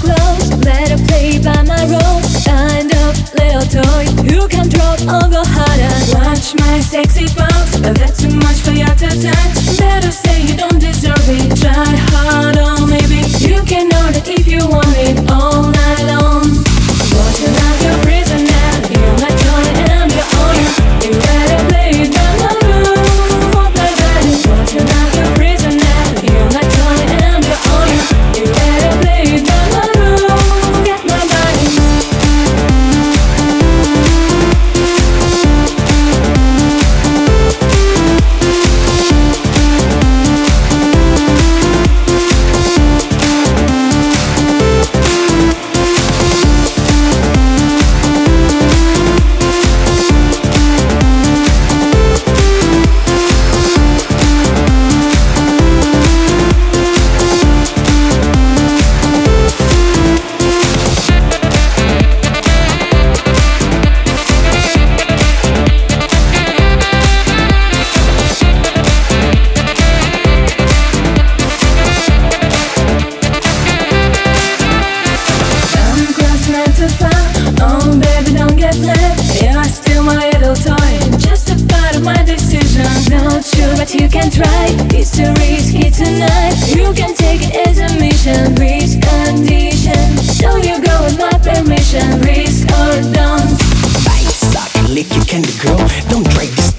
close play by my rules. Kind of little toy You can drop or go harder. Watch my sexy body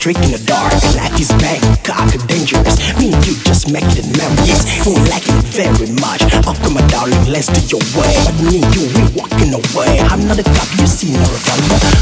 trick in the dark. Life is Bangkok, dangerous. Me and you just making memories. We like it very much. Oh, my darling, let's do your way. But me and you, we walking away. I'm not a cop, you see, no a.